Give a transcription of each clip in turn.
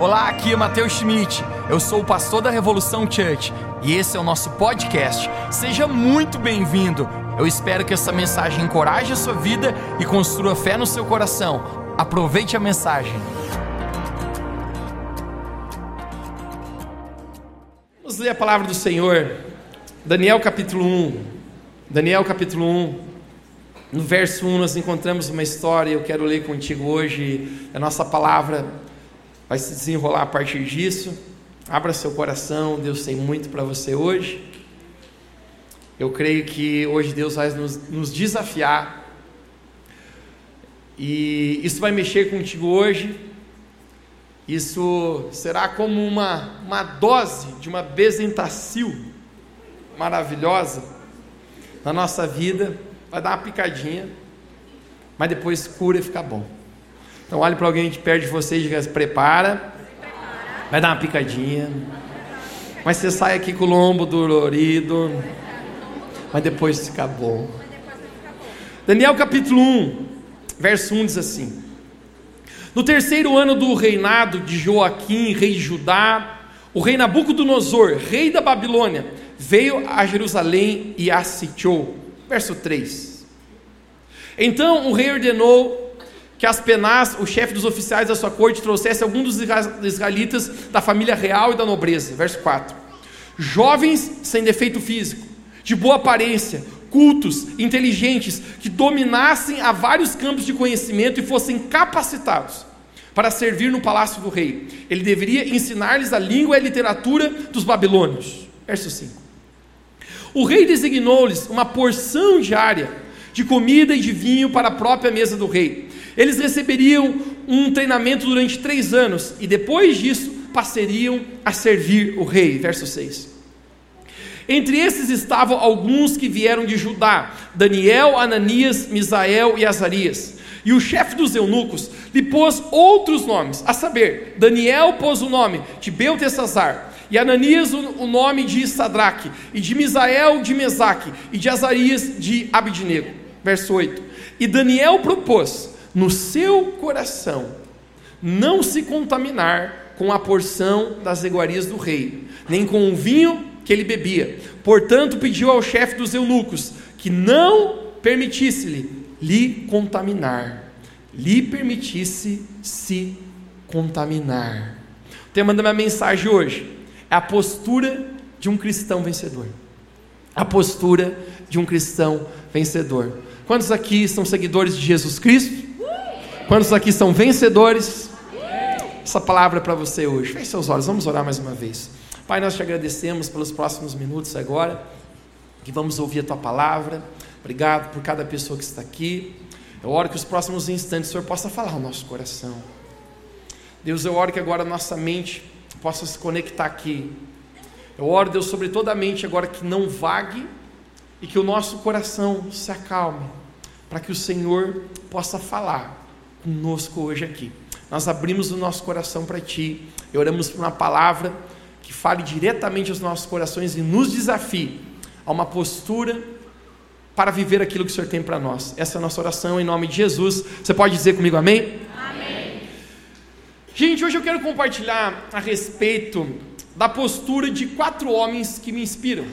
Olá, aqui é Matheus Schmidt. Eu sou o pastor da Revolução Church e esse é o nosso podcast. Seja muito bem-vindo. Eu espero que essa mensagem encoraje a sua vida e construa fé no seu coração. Aproveite a mensagem. Vamos ler a palavra do Senhor. Daniel capítulo 1. Daniel capítulo 1. No verso 1 nós encontramos uma história, eu quero ler contigo hoje. A nossa palavra vai se desenrolar a partir disso. Abra seu coração, Deus tem muito para você hoje. Eu creio que hoje Deus vai nos, nos desafiar. E isso vai mexer contigo hoje. Isso será como uma, uma dose de uma bezentacil maravilhosa na nossa vida. Vai dar uma picadinha, mas depois cura e fica bom. Então olhe para alguém de perto de você e diga: prepara, vai dar uma picadinha, mas você sai aqui com o lombo dolorido, mas depois fica bom. Daniel capítulo 1, verso 1 diz assim: No terceiro ano do reinado de Joaquim, rei de Judá, o rei Nabucodonosor, rei da Babilônia, veio a Jerusalém e a sitiou. Verso 3. Então o rei ordenou que Aspenaz, o chefe dos oficiais da sua corte, trouxesse alguns dos israelitas da família real e da nobreza. Verso 4. Jovens sem defeito físico, de boa aparência, cultos, inteligentes, que dominassem a vários campos de conhecimento e fossem capacitados para servir no palácio do rei. Ele deveria ensinar-lhes a língua e a literatura dos babilônios. Verso 5. O rei designou-lhes uma porção diária de comida e de vinho para a própria mesa do rei eles receberiam um treinamento durante três anos e depois disso passariam a servir o rei. Verso 6. Entre esses estavam alguns que vieram de Judá: Daniel, Ananias, Misael e Azarias. E o chefe dos eunucos lhe pôs outros nomes, a saber, Daniel pôs o nome de Beltesazar, e Ananias o nome de Sadraque, e de Misael de Mesaque, e de Azarias de Abidnego. Verso 8. E Daniel propôs no seu coração não se contaminar com a porção das iguarias do rei, nem com o vinho que ele bebia. Portanto, pediu ao chefe dos eunucos que não permitisse-lhe lhe contaminar, lhe permitisse se contaminar. O tema da minha mensagem hoje é a postura de um cristão vencedor. A postura de um cristão vencedor. Quantos aqui são seguidores de Jesus Cristo? Quantos aqui são vencedores? Essa palavra é para você hoje. Feche seus olhos, vamos orar mais uma vez. Pai, nós te agradecemos pelos próximos minutos agora, que vamos ouvir a tua palavra. Obrigado por cada pessoa que está aqui. Eu oro que os próximos instantes o Senhor possa falar ao nosso coração. Deus, eu oro que agora a nossa mente possa se conectar aqui. Eu oro, Deus, sobre toda a mente agora que não vague e que o nosso coração se acalme, para que o Senhor possa falar conosco hoje aqui. Nós abrimos o nosso coração para Ti e oramos por uma palavra que fale diretamente aos nossos corações e nos desafie a uma postura para viver aquilo que o Senhor tem para nós. Essa é a nossa oração em nome de Jesus. Você pode dizer comigo amém? Amém. Gente, hoje eu quero compartilhar a respeito da postura de quatro homens que me inspiram.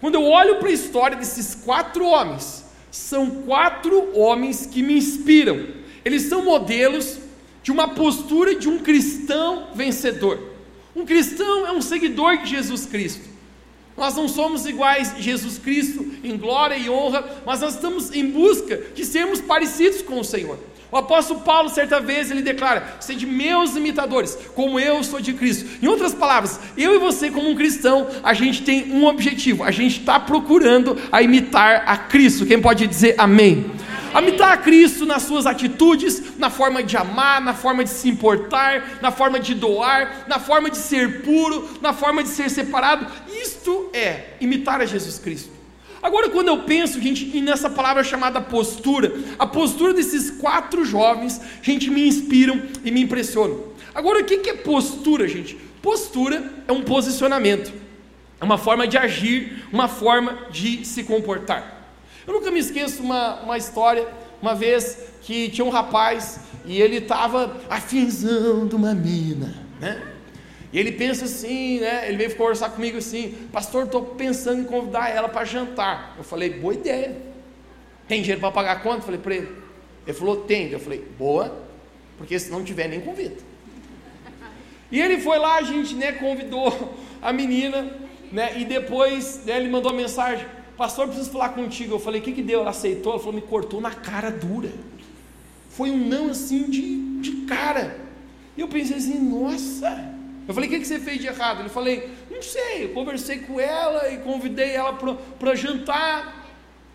Quando eu olho para a história desses quatro homens, são quatro homens que me inspiram. Eles são modelos de uma postura de um cristão vencedor. Um cristão é um seguidor de Jesus Cristo. Nós não somos iguais a Jesus Cristo em glória e honra, mas nós estamos em busca de sermos parecidos com o Senhor. O apóstolo Paulo, certa vez, ele declara: Sede meus imitadores, como eu sou de Cristo. Em outras palavras, eu e você, como um cristão, a gente tem um objetivo: a gente está procurando a imitar a Cristo. Quem pode dizer amém? Imitar a Cristo nas suas atitudes, na forma de amar, na forma de se importar, na forma de doar, na forma de ser puro, na forma de ser separado. Isto é imitar a Jesus Cristo. Agora, quando eu penso, gente, nessa palavra chamada postura, a postura desses quatro jovens, gente, me inspiram e me impressionam. Agora, o que é postura, gente? Postura é um posicionamento, é uma forma de agir, uma forma de se comportar. Eu nunca me esqueço uma, uma história uma vez que tinha um rapaz e ele estava afinzão de uma mina, né? E ele pensa assim, né? Ele veio conversar comigo assim, pastor, estou pensando em convidar ela para jantar. Eu falei, boa ideia. Tem dinheiro para pagar quanto? Eu falei para ele. Ele falou, tem. Eu falei, boa, porque se não tiver, nem convida. E ele foi lá, a gente né, convidou a menina, né? E depois né, ele mandou uma mensagem, pastor, preciso falar contigo. Eu falei, o que, que deu? Ela aceitou, ela falou, me cortou na cara dura. Foi um não assim de, de cara. E eu pensei assim, nossa. Eu falei, o que, que você fez de errado? Ele falei, não sei, eu conversei com ela e convidei ela para jantar.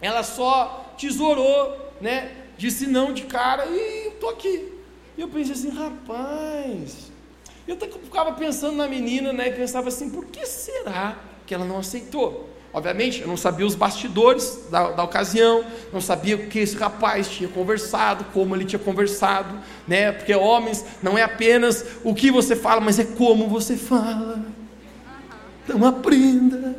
Ela só tesourou, né? Disse não de cara e estou aqui. E eu pensei assim, rapaz. Eu ficava pensando na menina, né? E pensava assim, por que será que ela não aceitou? Obviamente, eu não sabia os bastidores da, da, ocasião, não sabia o que esse rapaz tinha conversado, como ele tinha conversado, né? Porque homens não é apenas o que você fala, mas é como você fala. Então aprenda.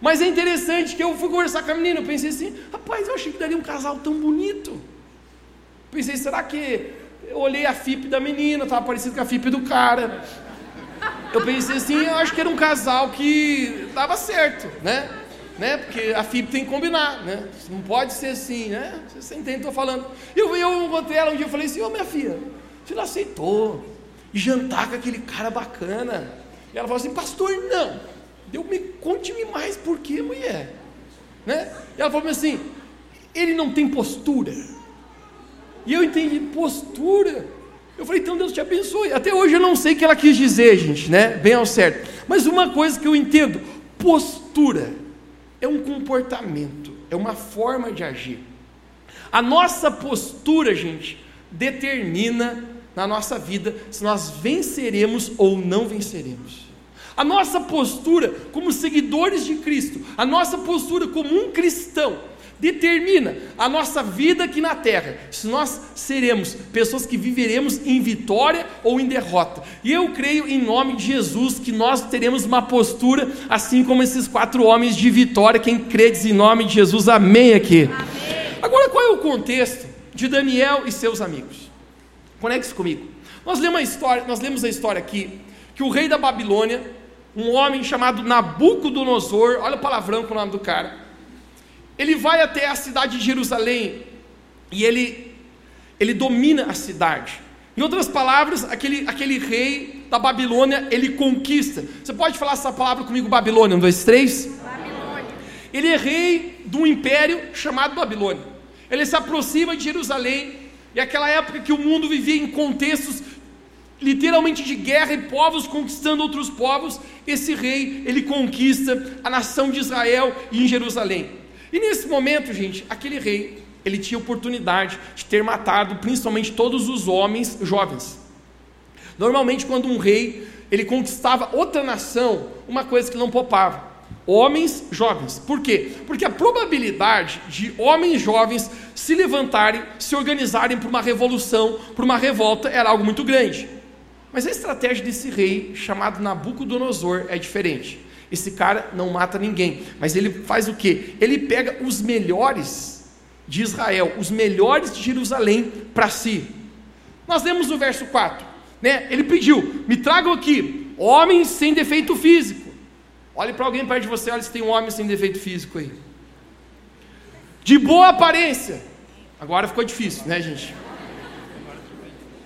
Mas é interessante que eu fui conversar com a menina, eu pensei assim, rapaz, eu achei que daria um casal tão bonito. Pensei, será que eu olhei a FIP da menina, estava parecido com a FIP do cara eu pensei assim, eu acho que era um casal que dava certo, né? né? Porque a FIP tem que combinar, né? Não pode ser assim, né? Você entende o que eu estou falando. Eu, eu encontrei ela um dia e falei assim, ô oh, minha filha, você não aceitou jantar com aquele cara bacana. E ela falou assim, pastor, não. Eu me conte-me mais por que, mulher. Né? E ela falou assim, ele não tem postura. E eu entendi, postura. Eu falei, então Deus te abençoe. Até hoje eu não sei o que ela quis dizer, gente, né? Bem ao certo. Mas uma coisa que eu entendo: postura é um comportamento, é uma forma de agir. A nossa postura, gente, determina na nossa vida se nós venceremos ou não venceremos. A nossa postura como seguidores de Cristo, a nossa postura como um cristão, determina a nossa vida aqui na terra, se nós seremos pessoas que viveremos em vitória ou em derrota. E eu creio em nome de Jesus que nós teremos uma postura assim como esses quatro homens de vitória. Quem crê diz em nome de Jesus, amém aqui. Amém. Agora, qual é o contexto de Daniel e seus amigos? Conecte-se comigo. Nós lemos a história, nós lemos a história aqui que o rei da Babilônia, um homem chamado Nabucodonosor, olha o palavrão com o nome do cara, ele vai até a cidade de Jerusalém e ele, ele domina a cidade. Em outras palavras, aquele, aquele rei da Babilônia, ele conquista. Você pode falar essa palavra comigo, Babilônia? Um, dois, três. Babilônia. Ele é rei de um império chamado Babilônia. Ele se aproxima de Jerusalém, e aquela época que o mundo vivia em contextos literalmente de guerra e povos conquistando outros povos, esse rei, ele conquista a nação de Israel e em Jerusalém. E nesse momento, gente, aquele rei, ele tinha oportunidade de ter matado principalmente todos os homens jovens. Normalmente, quando um rei ele conquistava outra nação, uma coisa que não poupava: homens jovens. Por quê? Porque a probabilidade de homens jovens se levantarem, se organizarem para uma revolução, para uma revolta, era algo muito grande. Mas a estratégia desse rei, chamado Nabucodonosor, é diferente. Esse cara não mata ninguém, mas ele faz o que? Ele pega os melhores de Israel, os melhores de Jerusalém para si. Nós lemos o verso 4, né? Ele pediu: "Me tragam aqui homens sem defeito físico". Olhe para alguém perto de você, olha se tem um homem sem defeito físico aí. De boa aparência. Agora ficou difícil, né, gente?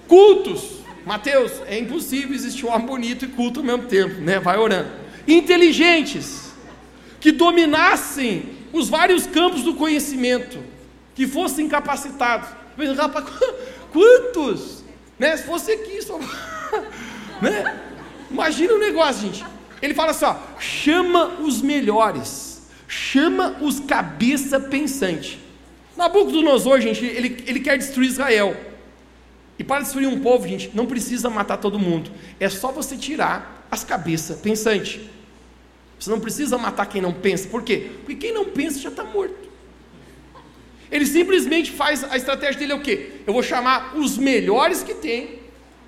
Cultos. Mateus, é impossível existir um homem bonito e culto ao mesmo tempo, né? Vai orando inteligentes, que dominassem os vários campos do conhecimento, que fossem capacitados. Rapaz, quantos? Né? Se fosse aqui, só... né? Imagina o negócio, gente. Ele fala assim: ó, chama os melhores, chama os cabeça pensante. Nabucodonosor, gente, ele, ele quer destruir Israel. E para destruir um povo, gente, não precisa matar todo mundo. É só você tirar as cabeças pensantes. Você não precisa matar quem não pensa. Por quê? Porque quem não pensa já está morto. Ele simplesmente faz a estratégia dele é o quê? Eu vou chamar os melhores que tem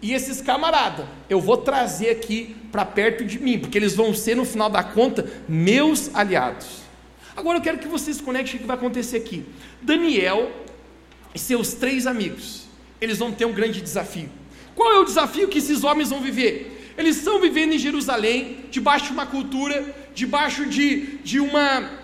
e esses camaradas eu vou trazer aqui para perto de mim, porque eles vão ser no final da conta meus aliados. Agora eu quero que vocês conectem o que vai acontecer aqui. Daniel e seus três amigos, eles vão ter um grande desafio. Qual é o desafio que esses homens vão viver? Eles estão vivendo em Jerusalém, debaixo de uma cultura, debaixo de, de uma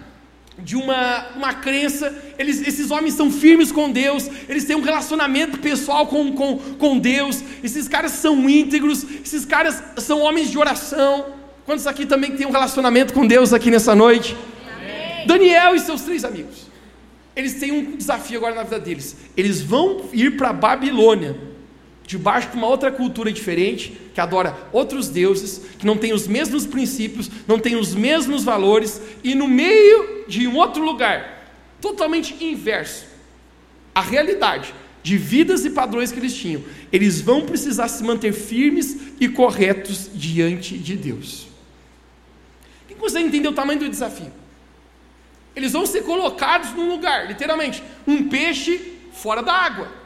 de uma, uma crença, eles, esses homens são firmes com Deus, eles têm um relacionamento pessoal com, com, com Deus, esses caras são íntegros, esses caras são homens de oração. Quantos aqui também têm um relacionamento com Deus aqui nessa noite? Amém. Daniel e seus três amigos eles têm um desafio agora na vida deles. Eles vão ir para a Babilônia, debaixo de uma outra cultura diferente, que adora outros deuses, que não tem os mesmos princípios, não tem os mesmos valores, e no meio de um outro lugar, totalmente inverso, a realidade de vidas e padrões que eles tinham, eles vão precisar se manter firmes e corretos diante de Deus. Quem consegue entender o tamanho do desafio? Eles vão ser colocados num lugar, literalmente, um peixe fora da água.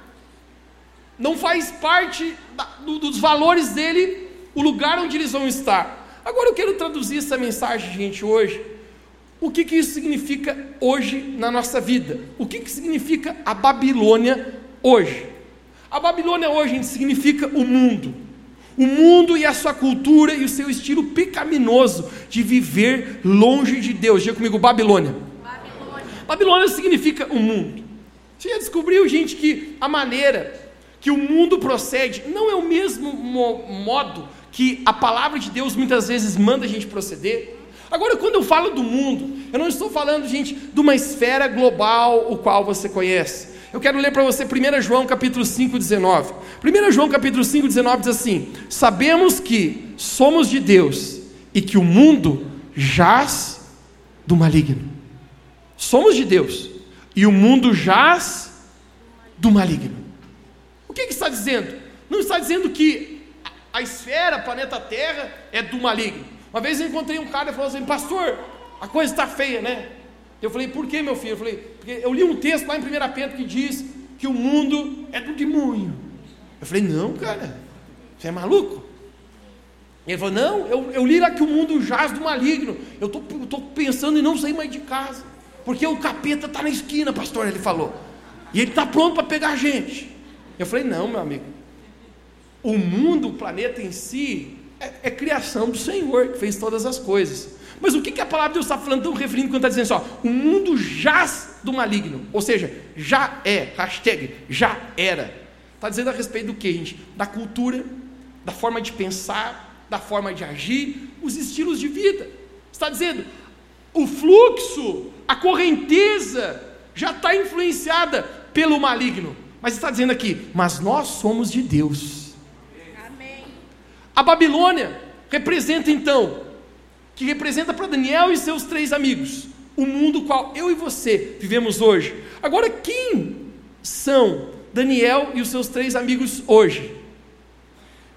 Não faz parte da, do, dos valores dele o lugar onde eles vão estar. Agora eu quero traduzir essa mensagem, gente, hoje. O que, que isso significa hoje na nossa vida? O que, que significa a Babilônia hoje? A Babilônia hoje gente, significa o mundo. O mundo e a sua cultura e o seu estilo pecaminoso de viver longe de Deus. Diga comigo, Babilônia. Babilônia significa o mundo. Você já descobriu, gente, que a maneira que o mundo procede não é o mesmo mo modo que a palavra de Deus muitas vezes manda a gente proceder? Agora, quando eu falo do mundo, eu não estou falando, gente, de uma esfera global o qual você conhece. Eu quero ler para você 1 João capítulo 5, 19. 1 João capítulo 5, 19 diz assim: Sabemos que somos de Deus e que o mundo jaz do maligno. Somos de Deus e o mundo jaz do maligno. O que, que está dizendo? Não está dizendo que a esfera, planeta Terra, é do maligno. Uma vez eu encontrei um cara e falou assim: Pastor, a coisa está feia, né? Eu falei: Por que, meu filho? Eu falei: Porque eu li um texto lá em 1 Pedro que diz que o mundo é do demônio. Eu falei: Não, cara, você é maluco? Ele falou: Não, eu, eu li lá que o mundo jaz do maligno. Eu estou pensando em não sair mais de casa. Porque o capeta está na esquina, pastor, ele falou. E ele está pronto para pegar a gente. Eu falei, não, meu amigo. O mundo, o planeta em si, é, é criação do Senhor, que fez todas as coisas. Mas o que, que a palavra de Deus está falando, tão referindo quando está dizendo só, o mundo jaz do maligno, ou seja, já é, hashtag, já era. Está dizendo a respeito do que, gente? Da cultura, da forma de pensar, da forma de agir, os estilos de vida. Está dizendo, o fluxo, a correnteza já está influenciada pelo maligno. Mas está dizendo aqui, mas nós somos de Deus. Amém. A Babilônia representa então, que representa para Daniel e seus três amigos, o mundo qual eu e você vivemos hoje. Agora, quem são Daniel e os seus três amigos hoje?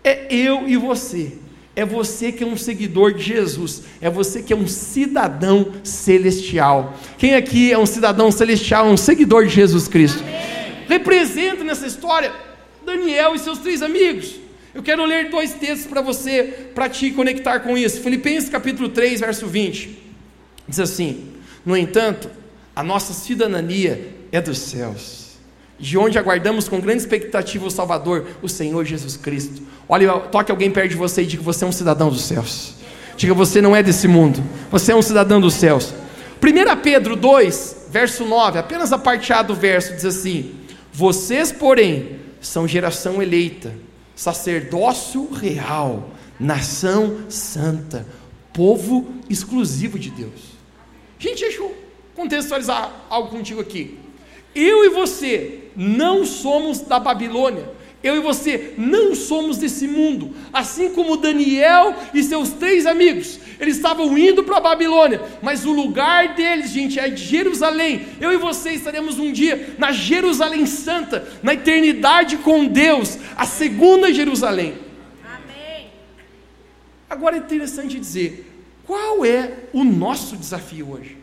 É eu e você. É você que é um seguidor de Jesus, é você que é um cidadão celestial. Quem aqui é um cidadão celestial, um seguidor de Jesus Cristo? Amém. Representa nessa história Daniel e seus três amigos. Eu quero ler dois textos para você, para te conectar com isso. Filipenses capítulo 3, verso 20. Diz assim: No entanto, a nossa cidadania é dos céus de onde aguardamos com grande expectativa o Salvador, o Senhor Jesus Cristo. Olha, toque alguém perto de você e diga: Você é um cidadão dos céus. Diga: Você não é desse mundo, você é um cidadão dos céus. 1 Pedro 2, verso 9, apenas a parte A do verso diz assim: Vocês, porém, são geração eleita, sacerdócio real, nação santa, povo exclusivo de Deus. Gente, deixa eu contextualizar algo contigo aqui. Eu e você não somos da Babilônia. Eu e você não somos desse mundo, assim como Daniel e seus três amigos, eles estavam indo para a Babilônia, mas o lugar deles, gente, é de Jerusalém. Eu e você estaremos um dia na Jerusalém Santa, na eternidade com Deus, a segunda Jerusalém. Amém. Agora é interessante dizer, qual é o nosso desafio hoje?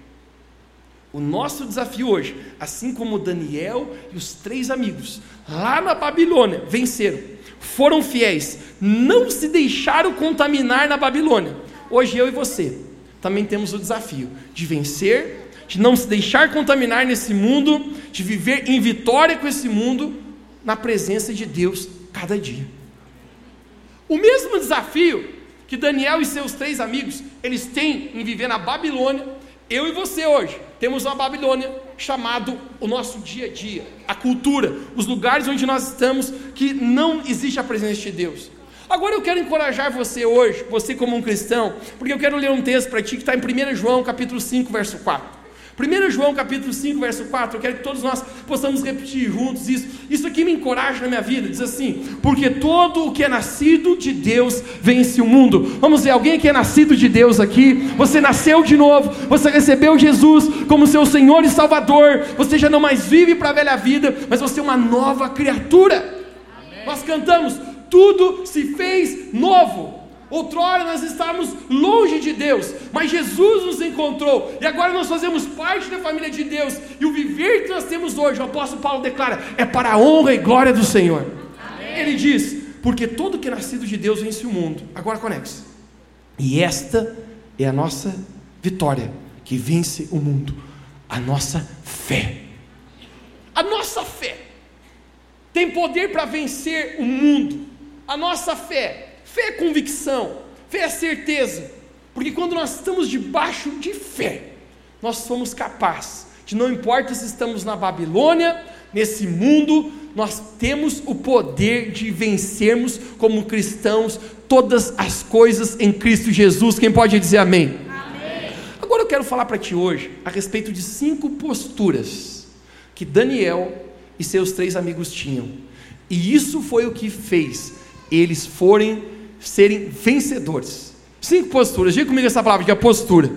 O nosso desafio hoje, assim como Daniel e os três amigos, lá na Babilônia, venceram, foram fiéis, não se deixaram contaminar na Babilônia. Hoje eu e você também temos o desafio de vencer, de não se deixar contaminar nesse mundo, de viver em vitória com esse mundo, na presença de Deus cada dia. O mesmo desafio que Daniel e seus três amigos eles têm em viver na Babilônia, eu e você hoje temos uma Babilônia chamado o nosso dia a dia, a cultura, os lugares onde nós estamos que não existe a presença de Deus. Agora eu quero encorajar você hoje, você como um cristão, porque eu quero ler um texto para ti que está em 1 João capítulo 5, verso 4. 1 João capítulo 5, verso 4, eu quero que todos nós possamos repetir juntos isso. Isso aqui me encoraja na minha vida. Diz assim: porque todo o que é nascido de Deus vence o mundo. Vamos ver, alguém que é nascido de Deus aqui, você nasceu de novo, você recebeu Jesus como seu Senhor e Salvador, você já não mais vive para a velha vida, mas você é uma nova criatura. Amém. Nós cantamos, tudo se fez novo. Outrora nós estávamos longe de Deus, mas Jesus nos encontrou e agora nós fazemos parte da família de Deus. E o viver que nós temos hoje, o apóstolo Paulo declara, é para a honra e glória do Senhor. Amém. Ele diz: porque todo que é nascido de Deus vence o mundo. Agora conecte. E esta é a nossa vitória que vence o mundo, a nossa fé. A nossa fé tem poder para vencer o mundo. A nossa fé Fé é convicção, fé é certeza, porque quando nós estamos debaixo de fé, nós somos capazes de, não importa se estamos na Babilônia, nesse mundo, nós temos o poder de vencermos como cristãos todas as coisas em Cristo Jesus. Quem pode dizer amém? amém. Agora eu quero falar para ti hoje a respeito de cinco posturas que Daniel e seus três amigos tinham. E isso foi o que fez eles forem serem vencedores. Cinco posturas, diga comigo essa palavra, que é postura.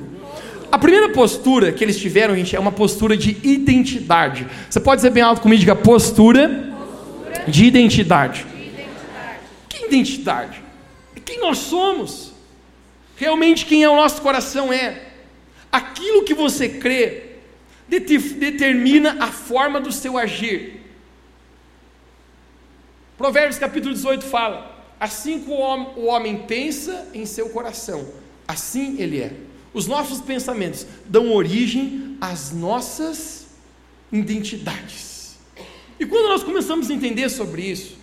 A primeira postura que eles tiveram, gente, é uma postura de identidade. Você pode dizer bem alto comigo, diga postura, postura de, identidade. de identidade. Que identidade? Quem nós somos? Realmente quem é o nosso coração é. Aquilo que você crê determina a forma do seu agir. Provérbios capítulo 18 fala: Assim como o homem pensa em seu coração, assim ele é. Os nossos pensamentos dão origem às nossas identidades. E quando nós começamos a entender sobre isso,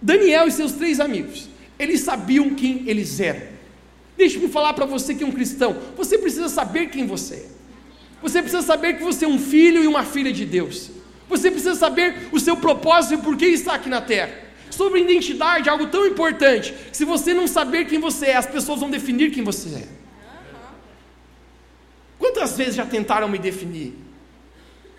Daniel e seus três amigos, eles sabiam quem eles eram. Deixe-me falar para você que é um cristão, você precisa saber quem você é. Você precisa saber que você é um filho e uma filha de Deus. Você precisa saber o seu propósito e por que está aqui na terra sobre identidade, algo tão importante. Se você não saber quem você é, as pessoas vão definir quem você é. Quantas vezes já tentaram me definir?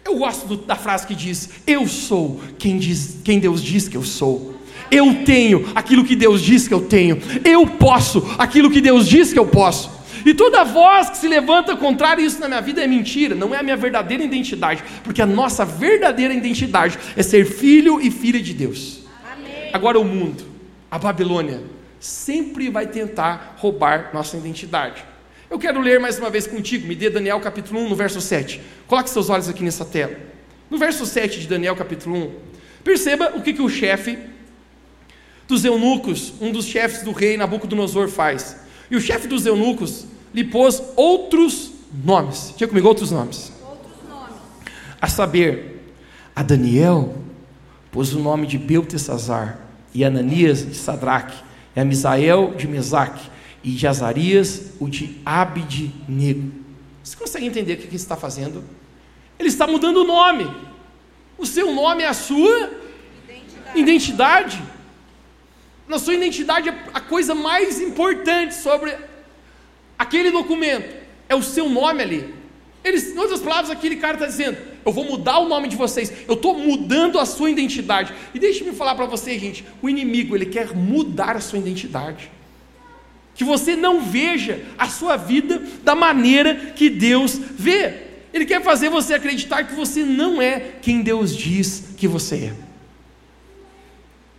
Eu gosto do, da frase que diz: Eu sou quem, diz, quem Deus diz que eu sou. Eu tenho aquilo que Deus diz que eu tenho. Eu posso aquilo que Deus diz que eu posso. E toda voz que se levanta contrário a isso na minha vida é mentira, não é a minha verdadeira identidade, porque a nossa verdadeira identidade é ser filho e filha de Deus. Agora, o mundo, a Babilônia, sempre vai tentar roubar nossa identidade. Eu quero ler mais uma vez contigo, me dê Daniel capítulo 1, no verso 7. Coloque seus olhos aqui nessa tela. No verso 7 de Daniel capítulo 1, perceba o que, que o chefe dos eunucos, um dos chefes do rei Nabucodonosor, faz. E o chefe dos eunucos lhe pôs outros nomes. Tinha comigo outros nomes. Outros nomes. A saber, a Daniel pôs o nome de Beltesazar, e Ananias de Sadraque, e a Misael de Mesaque, e de Azarias o de Abidnego. Você consegue entender o que ele está fazendo? Ele está mudando o nome. O seu nome é a sua identidade. identidade. Na sua identidade, a coisa mais importante sobre aquele documento é o seu nome ali. Eles, em outras palavras, aquele cara está dizendo: eu vou mudar o nome de vocês, eu estou mudando a sua identidade. E deixe-me falar para vocês, gente: o inimigo, ele quer mudar a sua identidade. Que você não veja a sua vida da maneira que Deus vê. Ele quer fazer você acreditar que você não é quem Deus diz que você é.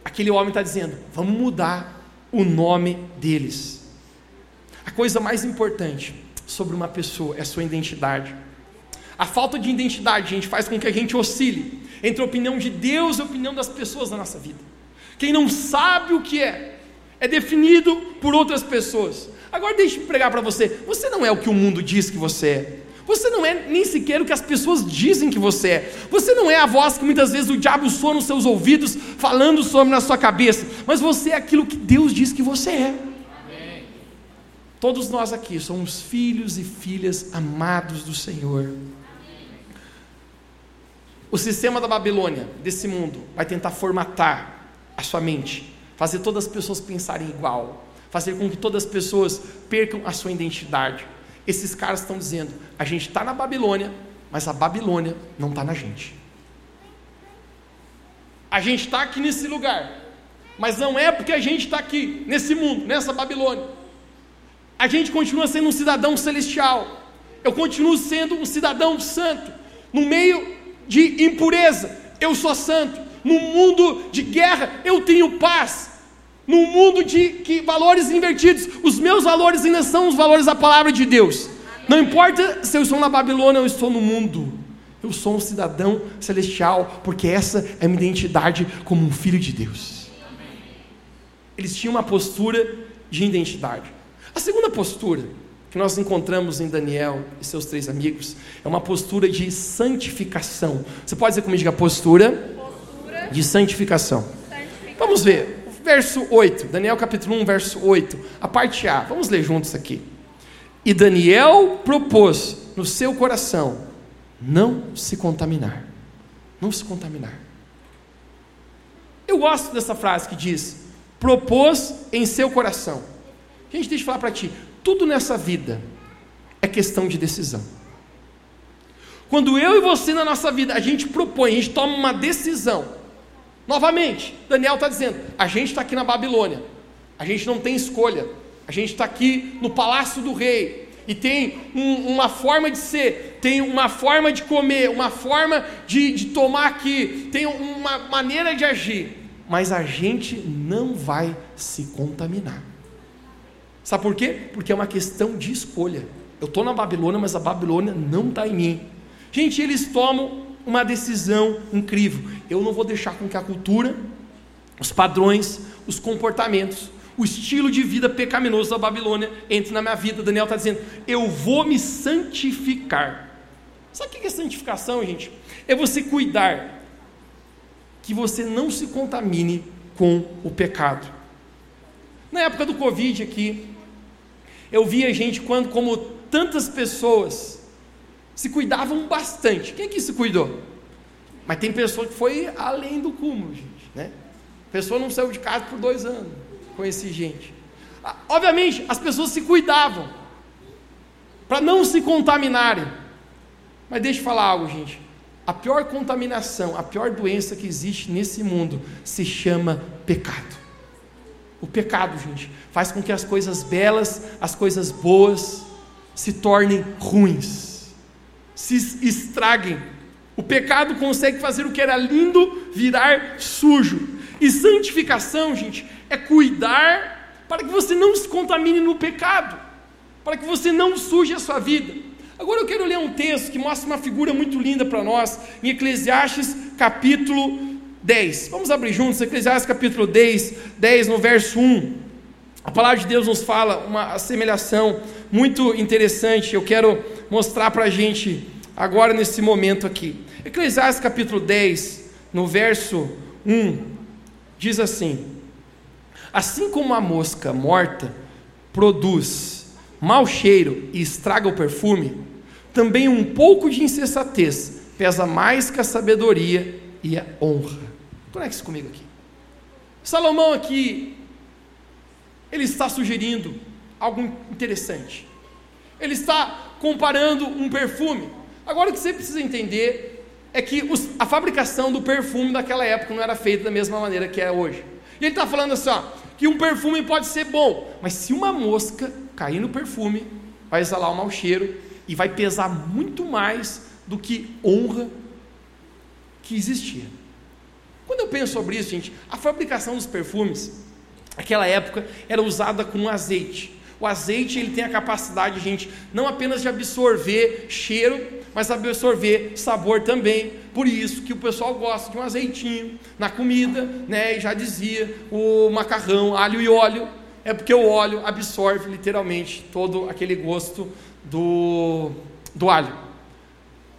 Aquele homem está dizendo: vamos mudar o nome deles. A coisa mais importante sobre uma pessoa é sua identidade. A falta de identidade, gente, faz com que a gente oscile entre a opinião de Deus e a opinião das pessoas na nossa vida. Quem não sabe o que é, é definido por outras pessoas. Agora deixe-me pregar para você: você não é o que o mundo diz que você é. Você não é nem sequer o que as pessoas dizem que você é. Você não é a voz que muitas vezes o diabo soa nos seus ouvidos, falando sobre na sua cabeça. Mas você é aquilo que Deus diz que você é. Todos nós aqui somos filhos e filhas amados do Senhor. O sistema da Babilônia, desse mundo, vai tentar formatar a sua mente, fazer todas as pessoas pensarem igual, fazer com que todas as pessoas percam a sua identidade. Esses caras estão dizendo: a gente está na Babilônia, mas a Babilônia não está na gente. A gente está aqui nesse lugar, mas não é porque a gente está aqui, nesse mundo, nessa Babilônia. A gente continua sendo um cidadão celestial. Eu continuo sendo um cidadão santo. No meio de impureza, eu sou santo. No mundo de guerra, eu tenho paz num mundo de que, valores invertidos. Os meus valores ainda são os valores da palavra de Deus. Não importa se eu estou na Babilônia ou estou no mundo. Eu sou um cidadão celestial, porque essa é a minha identidade como um filho de Deus. Eles tinham uma postura de identidade. A segunda postura que nós encontramos em Daniel e seus três amigos é uma postura de santificação. Você pode dizer comigo a postura, postura de santificação. santificação. Vamos ver verso 8, Daniel capítulo 1, verso 8, a parte A, vamos ler juntos aqui. E Daniel propôs no seu coração não se contaminar. Não se contaminar. Eu gosto dessa frase que diz: propôs em seu coração. Gente, deixa eu falar para ti: tudo nessa vida é questão de decisão. Quando eu e você na nossa vida, a gente propõe, a gente toma uma decisão, Novamente, Daniel está dizendo: a gente está aqui na Babilônia, a gente não tem escolha, a gente está aqui no palácio do rei, e tem um, uma forma de ser, tem uma forma de comer, uma forma de, de tomar aqui, tem uma maneira de agir, mas a gente não vai se contaminar. Sabe por quê? Porque é uma questão de escolha. Eu estou na Babilônia, mas a Babilônia não está em mim. Gente, eles tomam uma decisão incrível. Eu não vou deixar com que a cultura, os padrões, os comportamentos, o estilo de vida pecaminoso da Babilônia entre na minha vida. Daniel está dizendo: eu vou me santificar. Sabe o que é santificação, gente? É você cuidar que você não se contamine com o pecado. Na época do Covid aqui, eu via gente quando, como tantas pessoas, se cuidavam bastante. Quem que se cuidou? Mas tem pessoa que foi além do cúmulo, gente. Né? A pessoa não saiu de casa por dois anos. Conheci gente. Ah, obviamente, as pessoas se cuidavam para não se contaminarem. Mas deixa eu falar algo, gente. A pior contaminação, a pior doença que existe nesse mundo se chama pecado. O pecado, gente, faz com que as coisas belas, as coisas boas, se tornem ruins se estraguem. O pecado consegue fazer o que era lindo virar sujo. E santificação, gente, é cuidar para que você não se contamine no pecado, para que você não suje a sua vida. Agora eu quero ler um texto que mostra uma figura muito linda para nós, em Eclesiastes capítulo 10. Vamos abrir juntos, Eclesiastes capítulo 10, 10 no verso 1. A palavra de Deus nos fala uma assemelhação muito interessante. Eu quero mostrar para a gente agora nesse momento aqui. Eclesiastes capítulo 10, no verso 1, diz assim: Assim como a mosca morta produz mau cheiro e estraga o perfume, também um pouco de insensatez pesa mais que a sabedoria e a honra. Conecte-se comigo aqui. Salomão aqui, ele está sugerindo algo interessante. Ele está comparando um perfume. Agora o que você precisa entender é que os, a fabricação do perfume daquela época não era feita da mesma maneira que é hoje. E ele está falando assim, ó, que um perfume pode ser bom, mas se uma mosca cair no perfume, vai exalar um mau cheiro e vai pesar muito mais do que honra que existia. Penso sobre isso, gente, a fabricação dos perfumes, naquela época, era usada com azeite. O azeite ele tem a capacidade, gente, não apenas de absorver cheiro, mas absorver sabor também. Por isso que o pessoal gosta de um azeitinho na comida, né? E já dizia o macarrão, alho e óleo, é porque o óleo absorve literalmente todo aquele gosto do do alho.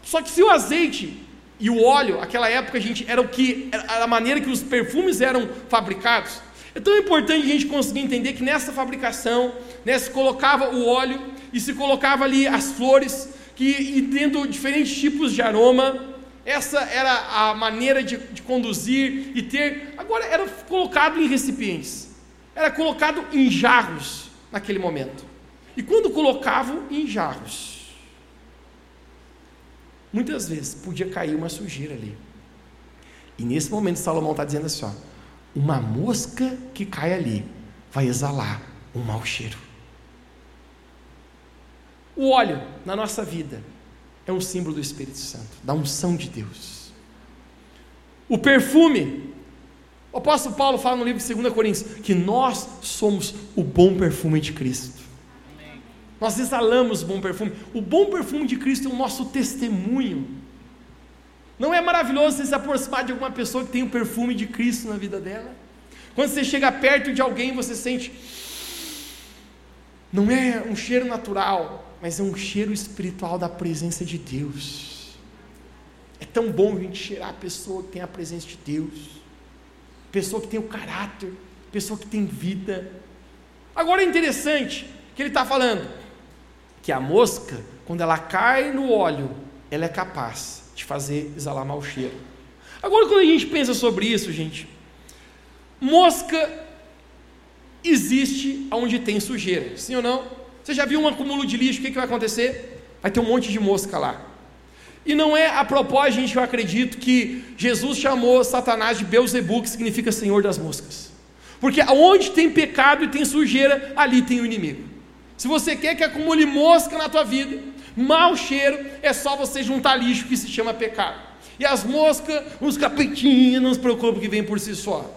Só que se o azeite e o óleo, aquela época, gente, era o que era a maneira que os perfumes eram fabricados. É tão importante a gente conseguir entender que nessa fabricação, né, se colocava o óleo e se colocava ali as flores, que e tendo diferentes tipos de aroma. Essa era a maneira de, de conduzir e ter. Agora era colocado em recipientes, era colocado em jarros naquele momento. E quando colocavam em jarros, muitas vezes podia cair uma sujeira ali. E nesse momento Salomão está dizendo assim: ó, uma mosca que cai ali vai exalar um mau cheiro. O óleo na nossa vida é um símbolo do Espírito Santo, da unção de Deus. O perfume, o apóstolo Paulo fala no livro de 2 Coríntios que nós somos o bom perfume de Cristo. Nós exalamos bom perfume. O bom perfume de Cristo é o nosso testemunho. Não é maravilhoso você se aproximar de alguma pessoa que tem o perfume de Cristo na vida dela? Quando você chega perto de alguém, você sente. Não é um cheiro natural, mas é um cheiro espiritual da presença de Deus. É tão bom a gente cheirar a pessoa que tem a presença de Deus, pessoa que tem o caráter, pessoa que tem vida. Agora é interessante que ele está falando que a mosca, quando ela cai no óleo, ela é capaz de fazer exalar mau cheiro. Agora, quando a gente pensa sobre isso, gente, mosca existe onde tem sujeira, sim ou não? Você já viu um acúmulo de lixo, o que, que vai acontecer? Vai ter um monte de mosca lá. E não é a propósito, gente, que eu acredito que Jesus chamou Satanás de Beuzebu, que significa Senhor das moscas. Porque onde tem pecado e tem sujeira, ali tem o inimigo. Se você quer que acumule mosca na tua vida, mau cheiro, é só você juntar lixo que se chama pecado. E as moscas, os capetinhos, não se preocupe que vem por si só.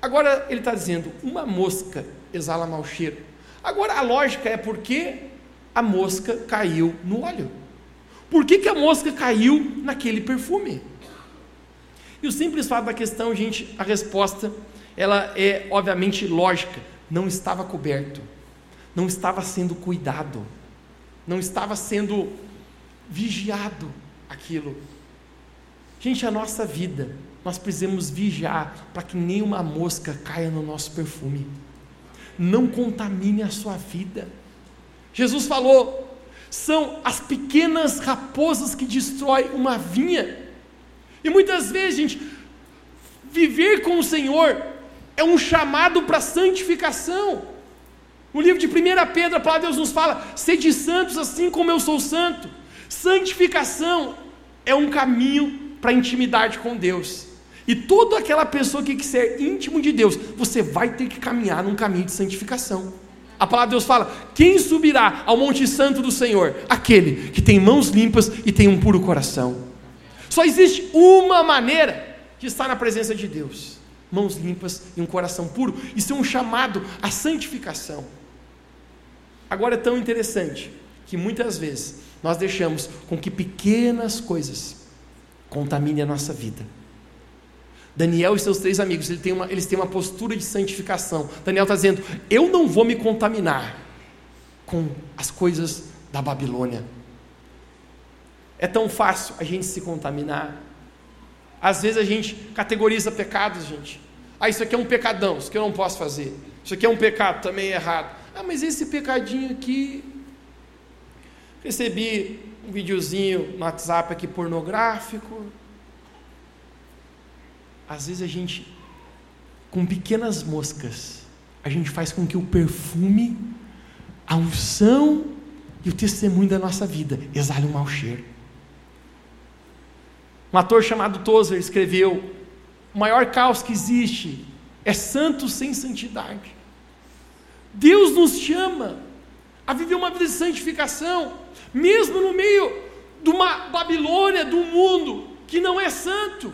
Agora ele está dizendo, uma mosca exala mau cheiro. Agora a lógica é porque a mosca caiu no óleo. Por que, que a mosca caiu naquele perfume? E o simples fato da questão, gente, a resposta, ela é obviamente lógica. Não estava coberto, não estava sendo cuidado, não estava sendo vigiado aquilo. Gente, a nossa vida, nós precisamos vigiar para que nenhuma mosca caia no nosso perfume não contamine a sua vida. Jesus falou: são as pequenas raposas que destroem uma vinha. E muitas vezes, gente, viver com o Senhor é um chamado para santificação. No livro de 1 Pedro, a palavra de Deus nos fala: sede santos assim como eu sou santo. Santificação é um caminho para a intimidade com Deus. E toda aquela pessoa que quiser íntimo de Deus, você vai ter que caminhar num caminho de santificação. A palavra de Deus fala: quem subirá ao Monte Santo do Senhor? Aquele que tem mãos limpas e tem um puro coração. Só existe uma maneira de estar na presença de Deus: mãos limpas e um coração puro. Isso é um chamado à santificação. Agora é tão interessante que muitas vezes nós deixamos com que pequenas coisas contaminem a nossa vida Daniel e seus três amigos, eles têm uma, eles têm uma postura de santificação. Daniel está dizendo: Eu não vou me contaminar com as coisas da Babilônia. É tão fácil a gente se contaminar. Às vezes a gente categoriza pecados, gente. Ah, isso aqui é um pecadão, isso aqui eu não posso fazer. Isso aqui é um pecado também errado. Ah, mas esse pecadinho aqui. Recebi um videozinho no WhatsApp aqui pornográfico às vezes a gente, com pequenas moscas, a gente faz com que o perfume, a unção e o testemunho da nossa vida exale um mau cheiro. Um ator chamado Tozer escreveu: o maior caos que existe é santo sem santidade. Deus nos chama a viver uma vida de santificação, mesmo no meio de uma Babilônia, do mundo que não é santo.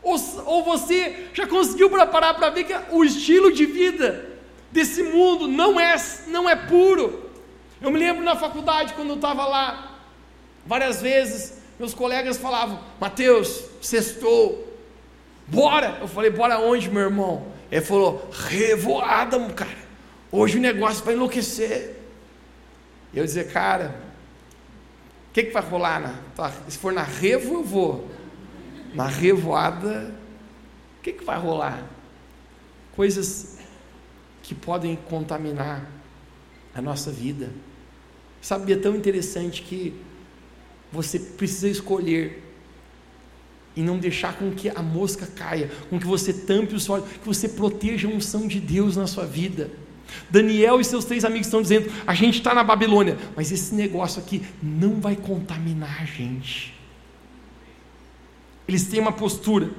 Ou, ou você já conseguiu preparar para ver que o estilo de vida desse mundo não é, não é puro? Eu me lembro na faculdade, quando eu estava lá, várias vezes, meus colegas falavam: Mateus, sextou, bora. Eu falei: bora onde, meu irmão? Ele falou: revoada, cara. Hoje o negócio vai enlouquecer. Eu dizia, cara, O que, que vai rolar? Na, se for na revo, eu vou. Na revoada, o que, que vai rolar? Coisas que podem contaminar a nossa vida. Sabe, é tão interessante que você precisa escolher e não deixar com que a mosca caia, com que você tampe os olhos, que você proteja a unção de Deus na sua vida. Daniel e seus três amigos estão dizendo: a gente está na Babilônia, mas esse negócio aqui não vai contaminar a gente. Eles têm uma postura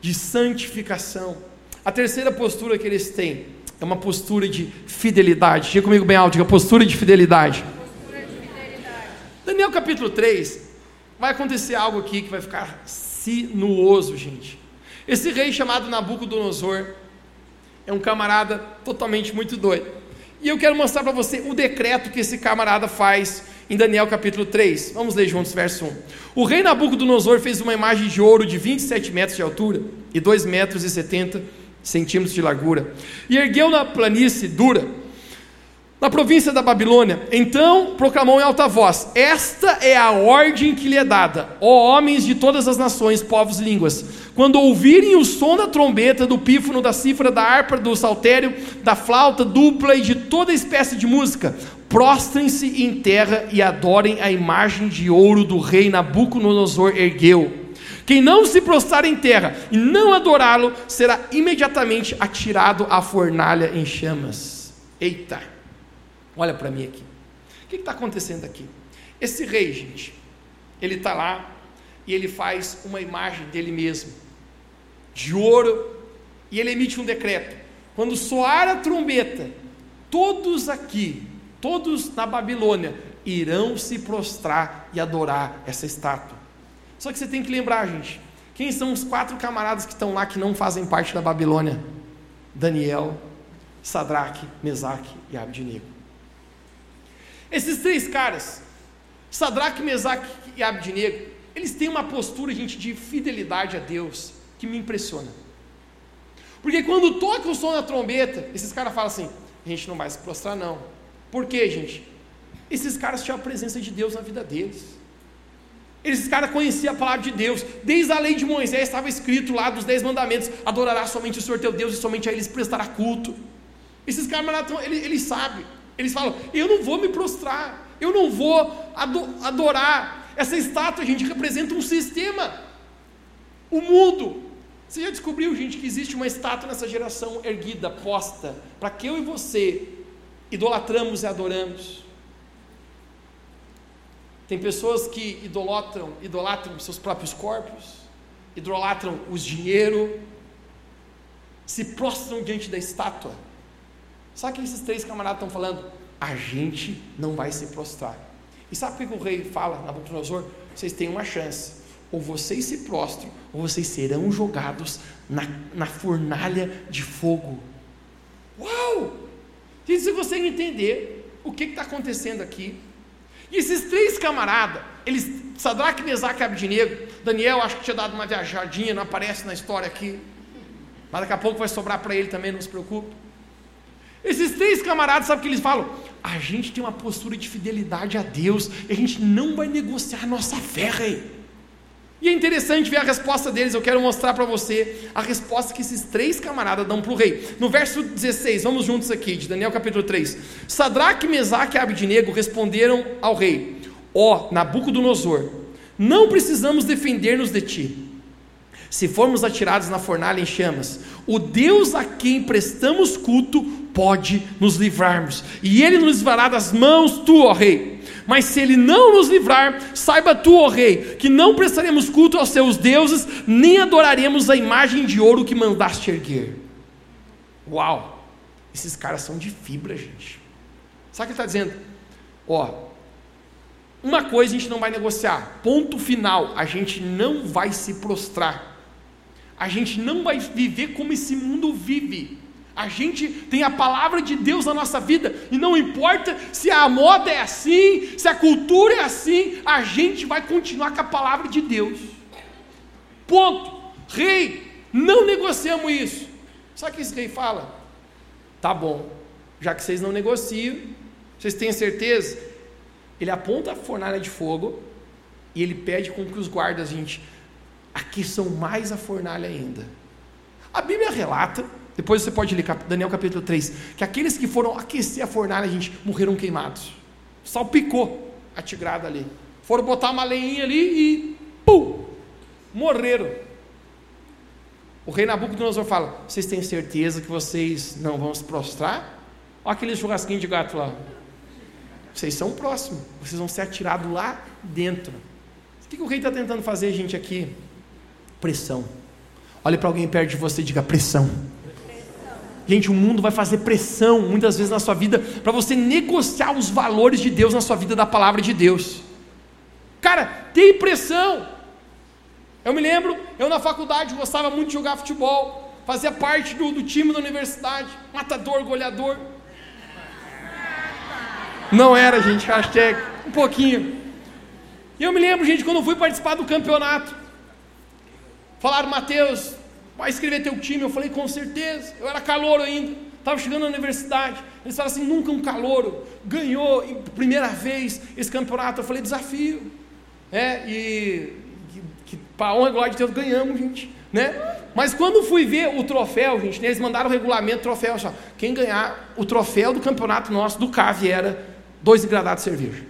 de santificação. A terceira postura que eles têm é uma postura de fidelidade. Diga comigo bem alto, diga postura de fidelidade. Postura de fidelidade. Daniel capítulo 3, vai acontecer algo aqui que vai ficar sinuoso, gente. Esse rei chamado Nabucodonosor é um camarada totalmente muito doido. E eu quero mostrar para você o decreto que esse camarada faz em Daniel capítulo 3. Vamos ler juntos, verso 1. O rei Nabucodonosor fez uma imagem de ouro de 27 metros de altura e 2 metros e 70 centímetros de largura, e ergueu na planície dura na província da Babilônia. Então proclamou em alta voz: Esta é a ordem que lhe é dada, ó homens de todas as nações, povos e línguas. Quando ouvirem o som da trombeta, do pífano, da cifra, da harpa, do saltério, da flauta dupla e de toda espécie de música, prostrem-se em terra e adorem a imagem de ouro do rei Nabucodonosor ergueu. Quem não se prostrar em terra e não adorá-lo será imediatamente atirado à fornalha em chamas. Eita! Olha para mim aqui. O que está acontecendo aqui? Esse rei, gente, ele está lá e ele faz uma imagem dele mesmo, de ouro, e ele emite um decreto: quando soar a trombeta, todos aqui, todos na Babilônia, irão se prostrar e adorar essa estátua. Só que você tem que lembrar, gente, quem são os quatro camaradas que estão lá que não fazem parte da Babilônia? Daniel, Sadraque, Mesaque e Abednego. Esses três caras, Sadraque, Mesaque e Abdinego, eles têm uma postura, gente, de fidelidade a Deus que me impressiona. Porque quando toca o som da trombeta, esses caras falam assim: a gente não vai se prostrar, não. Por quê, gente? Esses caras tinham a presença de Deus na vida deles. Esses caras conheciam a palavra de Deus. Desde a lei de Moisés estava escrito lá dos dez mandamentos: adorará somente o Senhor teu Deus e somente a eles prestará culto. Esses caras, eles, eles sabem. Eles falam: eu não vou me prostrar, eu não vou adorar. Essa estátua, gente, representa um sistema. O mundo. Você já descobriu, gente, que existe uma estátua nessa geração erguida, posta, para que eu e você idolatramos e adoramos? Tem pessoas que idolatram, idolatram seus próprios corpos, idolatram os dinheiro, se prostram diante da estátua. Sabe o que esses três camaradas estão falando? A gente não vai se prostrar. E sabe o que o rei fala, Nabucodonosor? Vocês têm uma chance. Ou vocês se prostram, ou vocês serão jogados na, na fornalha de fogo. Uau! Gente, você consegue entender o que está acontecendo aqui? E esses três camaradas, eles, Sadraque, Mesaque e Abdinego, Daniel acho que tinha dado uma viajadinha, não aparece na história aqui, mas daqui a pouco vai sobrar para ele também, não se preocupe. Esses três camaradas, sabe o que eles falam? A gente tem uma postura de fidelidade a Deus e a gente não vai negociar a nossa fé, rei. E é interessante ver a resposta deles, eu quero mostrar para você a resposta que esses três camaradas dão para o rei. No verso 16, vamos juntos aqui, de Daniel capítulo 3. Sadraque, Mesaque e Abidnego responderam ao rei: Ó oh, Nabucodonosor, não precisamos defender-nos de ti. Se formos atirados na fornalha em chamas, o Deus a quem prestamos culto pode nos livrarmos, e ele nos livrará das mãos tu, ó rei. Mas se ele não nos livrar, saiba tu, ó rei, que não prestaremos culto aos seus deuses, nem adoraremos a imagem de ouro que mandaste erguer. Uau! Esses caras são de fibra, gente. Sabe o que ele está dizendo? Ó, uma coisa a gente não vai negociar, ponto final, a gente não vai se prostrar, a gente não vai viver como esse mundo vive. A gente tem a palavra de Deus na nossa vida, e não importa se a moda é assim, se a cultura é assim, a gente vai continuar com a palavra de Deus. Ponto. Rei, não negociamos isso. Sabe o que esse rei fala? Tá bom, já que vocês não negociam, vocês têm certeza? Ele aponta a fornalha de fogo E ele pede com que os guardas, gente, aqueçam mais a fornalha ainda. A Bíblia relata, depois você pode ler Daniel capítulo 3, que aqueles que foram aquecer a fornalha, gente, morreram queimados. Salpicou a tigrada ali. Foram botar uma lenha ali e pum! Morreram. O rei Nabucodonosor fala: Vocês têm certeza que vocês não vão se prostrar? Olha aquele churrasquinho de gato lá. Vocês são próximos, vocês vão ser atirados lá dentro. O que o rei está tentando fazer, gente, aqui? Pressão. Olhe para alguém perto de você e diga pressão. Gente, o mundo vai fazer pressão muitas vezes na sua vida para você negociar os valores de Deus na sua vida, da palavra de Deus. Cara, tem pressão. Eu me lembro, eu na faculdade gostava muito de jogar futebol, fazia parte do, do time da universidade, matador, goleador. Não era, gente, hashtag, um pouquinho. E eu me lembro, gente, quando eu fui participar do campeonato, falaram, Mateus, vai escrever teu time. Eu falei, com certeza. Eu era calouro ainda, estava chegando na universidade. Eles falaram assim: nunca um calouro ganhou, primeira vez, esse campeonato. Eu falei, desafio. É, e que, para honra e glória de Deus ganhamos, gente. Né? Mas quando fui ver o troféu, gente, eles mandaram o regulamento troféu. Só, quem ganhar o troféu do campeonato nosso, do CAV, era dois engradados de cerveja.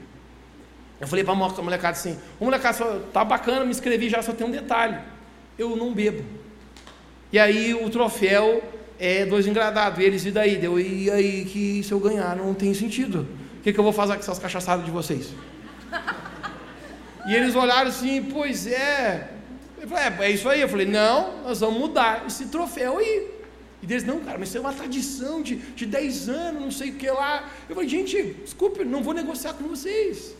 Eu falei para a molecada assim: o molecada falou, tá bacana, me inscrevi já, só tem um detalhe: eu não bebo. E aí o troféu é dois engradados. E eles, e daí? Deu, e aí que se eu ganhar não tem sentido. O que, que eu vou fazer com essas cachaçadas de vocês? E eles olharam assim, pois é. Eu falei, é, é isso aí. Eu falei, não, nós vamos mudar esse troféu aí. E eles, não, cara, mas isso é uma tradição de, de 10 anos, não sei o que lá. Eu falei, gente, desculpe, não vou negociar com vocês.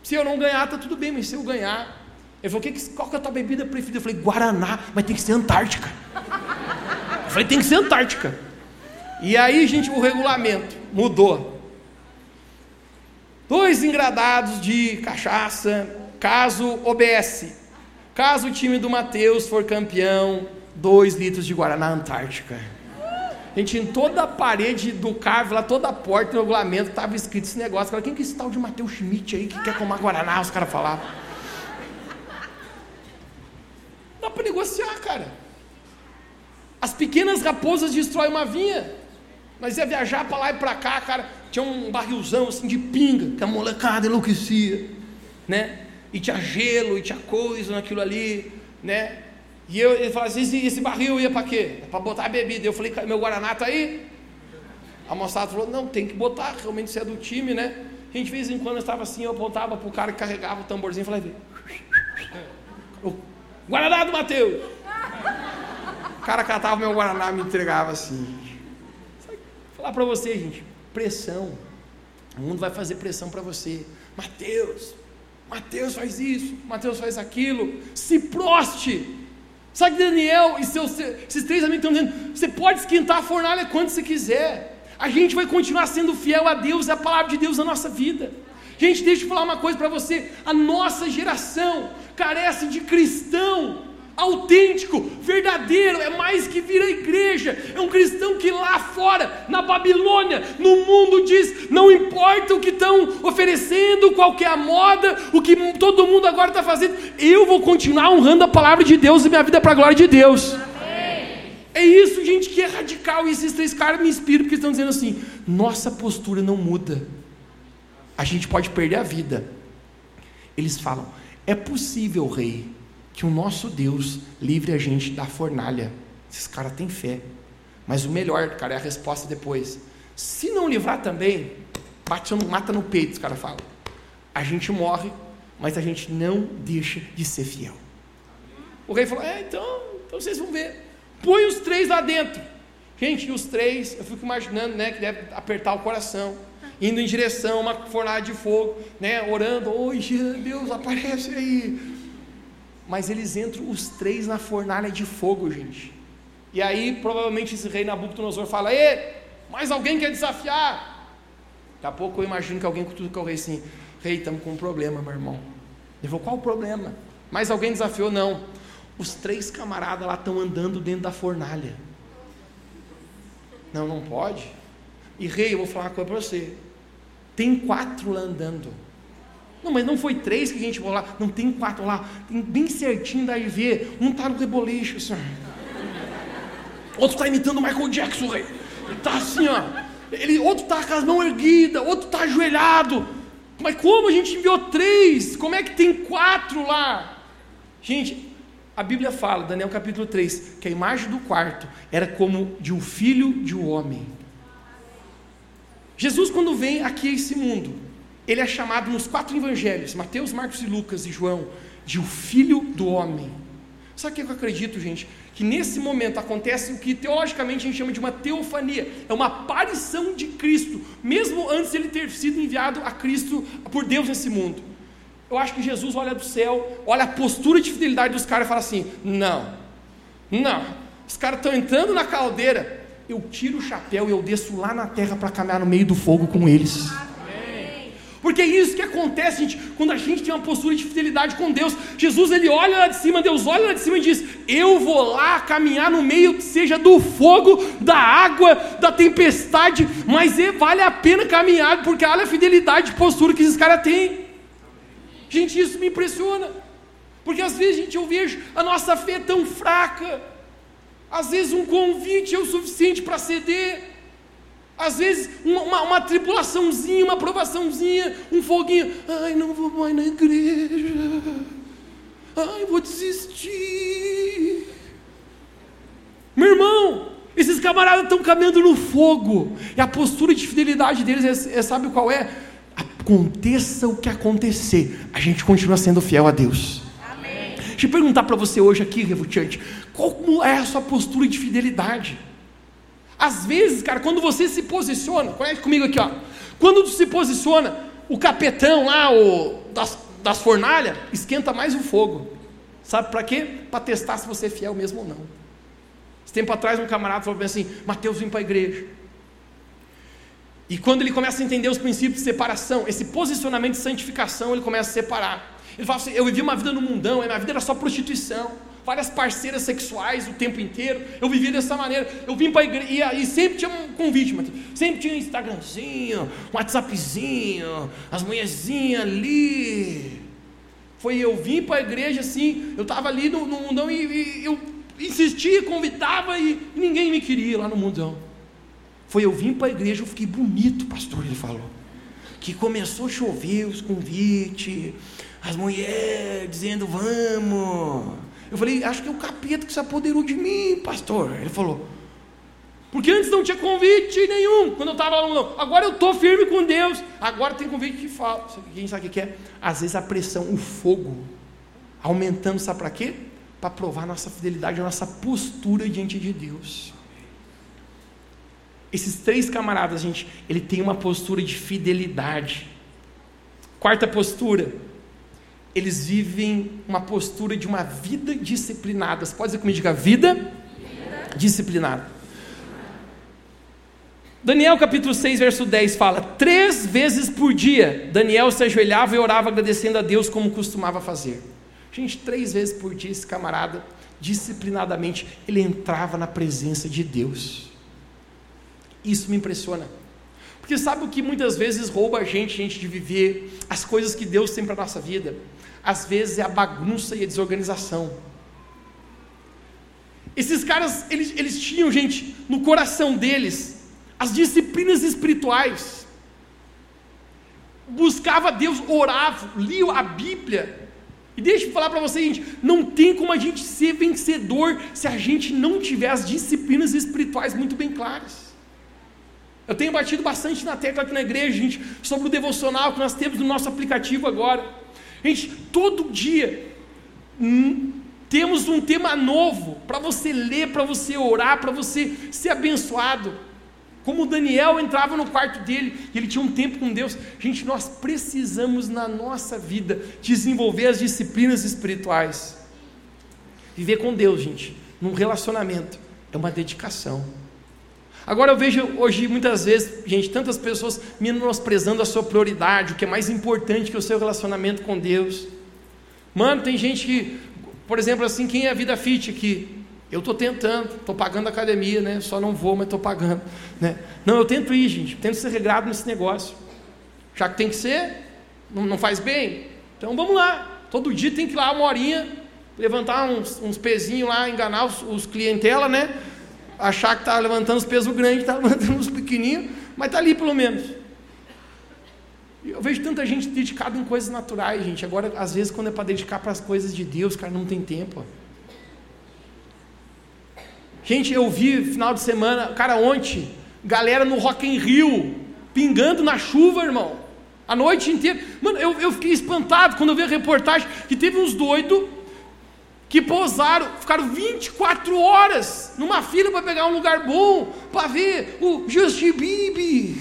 Se eu não ganhar, tá tudo bem, mas se eu ganhar. Ele falou, que, qual que é a tua bebida preferida? Eu falei, Guaraná, mas tem que ser Antártica. Eu falei, tem que ser Antártica. E aí, gente, o regulamento mudou. Dois engradados de cachaça, caso OBS. Caso o time do Matheus for campeão, dois litros de Guaraná Antártica. Gente, em toda a parede do carro, lá toda a porta, no regulamento, estava escrito esse negócio. Cara, quem que é esse tal de Matheus Schmidt aí que quer tomar Guaraná? Os caras falavam. Dá para negociar, cara. As pequenas raposas destroem uma vinha. Mas ia viajar para lá e para cá, cara. Tinha um barrilzão assim de pinga, que a molecada enlouquecia, né? E tinha gelo, e tinha coisa naquilo ali, né? E eu, ele falou assim: esse, esse barril ia para quê? É para botar a bebida. Eu falei: meu Guaraná tá aí? A moçada falou: não, tem que botar, realmente você é do time, né? A gente, de vez em quando, estava assim, eu apontava para o cara que carregava o tamborzinho e falava: Guaraná do Mateus! O cara catava meu Guaraná e me entregava assim. Vou falar para você, gente: pressão. O mundo vai fazer pressão para você. Mateus, Mateus faz isso, Mateus faz aquilo. Se proste Sabe que Daniel e seus, esses três amigos estão dizendo: você pode esquentar a fornalha quando você quiser. A gente vai continuar sendo fiel a Deus, é a palavra de Deus na nossa vida. Gente, deixa eu falar uma coisa para você: a nossa geração carece de cristão autêntico, verdadeiro, é mais que vir à igreja, é um cristão que lá fora, na Babilônia, no mundo diz: não importa o que estão oferecendo, qual que é a moda, o que todo mundo agora está fazendo, eu vou continuar honrando a palavra de Deus e minha vida para a glória de Deus. É isso, gente, que é radical. E esses três caras me inspiram porque estão dizendo assim: nossa postura não muda. A gente pode perder a vida. Eles falam: é possível, rei, que o nosso Deus livre a gente da fornalha. Esses caras têm fé. Mas o melhor, cara, é a resposta depois. Se não livrar também, bate, mata no peito, os caras falam. A gente morre, mas a gente não deixa de ser fiel. O rei falou: É, então, então vocês vão ver. Põe os três lá dentro. Gente, os três, eu fico imaginando, né, que deve apertar o coração, indo em direção a uma fornalha de fogo, né, orando, oi, Deus, aparece aí mas eles entram os três na fornalha de fogo, gente. E aí, provavelmente, esse rei Nabucodonosor fala: Ê, mais alguém quer desafiar? Daqui a pouco eu imagino que alguém cutuca o rei assim: Rei, estamos com um problema, meu irmão. Ele falou: Qual o problema? Mais alguém desafiou? Não. Os três camaradas lá estão andando dentro da fornalha. Não, não pode. E rei, eu vou falar uma coisa para você. Tem quatro lá andando. Não, mas não foi três que a gente lá. Não, tem quatro lá. Tem bem certinho da IV. Um tá no rebolicho, assim. Outro tá imitando o Michael Jackson, rei. Tá assim, ó. Ele, outro tá com as mãos erguidas, outro tá ajoelhado. Mas como a gente enviou três? Como é que tem quatro lá? Gente, a Bíblia fala, Daniel capítulo 3, que a imagem do quarto era como de um filho de um homem. Jesus, quando vem aqui a esse mundo, ele é chamado nos quatro evangelhos, Mateus, Marcos e Lucas e João, de o filho do homem. Sabe o que eu acredito, gente? Que nesse momento acontece o que teologicamente a gente chama de uma teofania, é uma aparição de Cristo, mesmo antes de ele ter sido enviado a Cristo por Deus nesse mundo. Eu acho que Jesus olha do céu, olha a postura de fidelidade dos caras e fala assim: não, não, os caras estão entrando na caldeira, eu tiro o chapéu e eu desço lá na terra para caminhar no meio do fogo com eles. Porque é isso que acontece, gente, quando a gente tem uma postura de fidelidade com Deus. Jesus ele olha lá de cima, Deus olha lá de cima e diz: Eu vou lá caminhar no meio, seja do fogo, da água, da tempestade, mas é, vale a pena caminhar, porque olha a fidelidade de postura que esses caras têm. Gente, isso me impressiona, porque às vezes, gente, eu vejo a nossa fé tão fraca, às vezes um convite é o suficiente para ceder. Às vezes, uma, uma, uma, tribulaçãozinha, uma aprovaçãozinha, um foguinho. Ai, não vou mais na igreja. Ai, vou desistir. Meu irmão, esses camaradas estão caminhando no fogo. E a postura de fidelidade deles é, é sabe qual é? Aconteça o que acontecer, a gente continua sendo fiel a Deus. Amém. Deixa eu perguntar para você hoje aqui, Revutiante, qual é a sua postura de fidelidade? Às vezes, cara, quando você se posiciona, conhece comigo aqui, ó. Quando se posiciona, o capetão lá, o das, das fornalhas, esquenta mais o fogo. Sabe para quê? Para testar se você é fiel mesmo ou não. Esse tempo atrás, um camarada falou assim: Mateus, vim para a igreja. E quando ele começa a entender os princípios de separação, esse posicionamento de santificação, ele começa a separar. Ele fala assim: Eu vivi uma vida no mundão, a minha vida era só prostituição várias parceiras sexuais o tempo inteiro. Eu vivia dessa maneira. Eu vim para a igreja e, sempre tinha um convite, sempre tinha um Instagramzinho, um WhatsAppzinho, as mulherzinhas ali. Foi eu vim para a igreja assim, eu estava ali no, no mundão e, e, eu insistia, convidava e, e ninguém me queria lá no mundão. Foi eu vim para a igreja, eu fiquei bonito, pastor, ele falou. Que começou a chover os convites, as mulheres dizendo vamos. Eu falei, acho que é o capeta que se apoderou de mim, pastor. Ele falou, porque antes não tinha convite nenhum, quando eu estava lá, não. agora eu estou firme com Deus, agora tem convite que fala. Quem sabe o que é? Às vezes a pressão, o fogo, aumentando, sabe para quê? Para provar nossa fidelidade, a nossa postura diante de Deus. Esses três camaradas, gente, ele tem uma postura de fidelidade. Quarta postura, eles vivem uma postura de uma vida disciplinada. Você pode dizer comigo, diga vida, vida. disciplinada. Daniel capítulo 6, verso 10 fala: Três vezes por dia Daniel se ajoelhava e orava agradecendo a Deus como costumava fazer. Gente, três vezes por dia esse camarada, disciplinadamente, ele entrava na presença de Deus. Isso me impressiona. Porque sabe o que muitas vezes rouba a gente, gente de viver as coisas que Deus tem para a nossa vida? Às vezes é a bagunça e a desorganização. Esses caras, eles, eles tinham, gente, no coração deles, as disciplinas espirituais. Buscava Deus, orava, lia a Bíblia. E deixa eu falar para vocês, gente, não tem como a gente ser vencedor se a gente não tiver as disciplinas espirituais muito bem claras. Eu tenho batido bastante na tecla aqui na igreja, gente, sobre o devocional que nós temos no nosso aplicativo agora. Gente, todo dia hum, temos um tema novo para você ler, para você orar, para você ser abençoado. Como Daniel entrava no quarto dele e ele tinha um tempo com Deus. Gente, nós precisamos na nossa vida desenvolver as disciplinas espirituais. Viver com Deus, gente, num relacionamento, é uma dedicação. Agora eu vejo hoje muitas vezes, gente, tantas pessoas menosprezando a sua prioridade, o que é mais importante que o seu relacionamento com Deus. Mano, tem gente que, por exemplo, assim, quem é a vida fit aqui? Eu estou tentando, estou pagando a academia, né? Só não vou, mas estou pagando. Né? Não, eu tento ir, gente, tento ser regrado nesse negócio. Já que tem que ser, Não, não faz bem? Então vamos lá. Todo dia tem que ir lá uma horinha, levantar uns, uns pezinhos lá, enganar os, os clientela, né? Achar que está levantando os pesos grandes, está levantando os pequenininhos, mas está ali pelo menos. Eu vejo tanta gente dedicada em coisas naturais, gente. Agora, às vezes, quando é para dedicar para as coisas de Deus, cara, não tem tempo. Gente, eu vi final de semana, cara, ontem, galera no Rock in Rio, pingando na chuva, irmão. A noite inteira. Mano, eu, eu fiquei espantado quando eu vi a reportagem que teve uns doidos que pousaram, ficaram 24 horas numa fila para pegar um lugar bom, para ver o Justin Bieber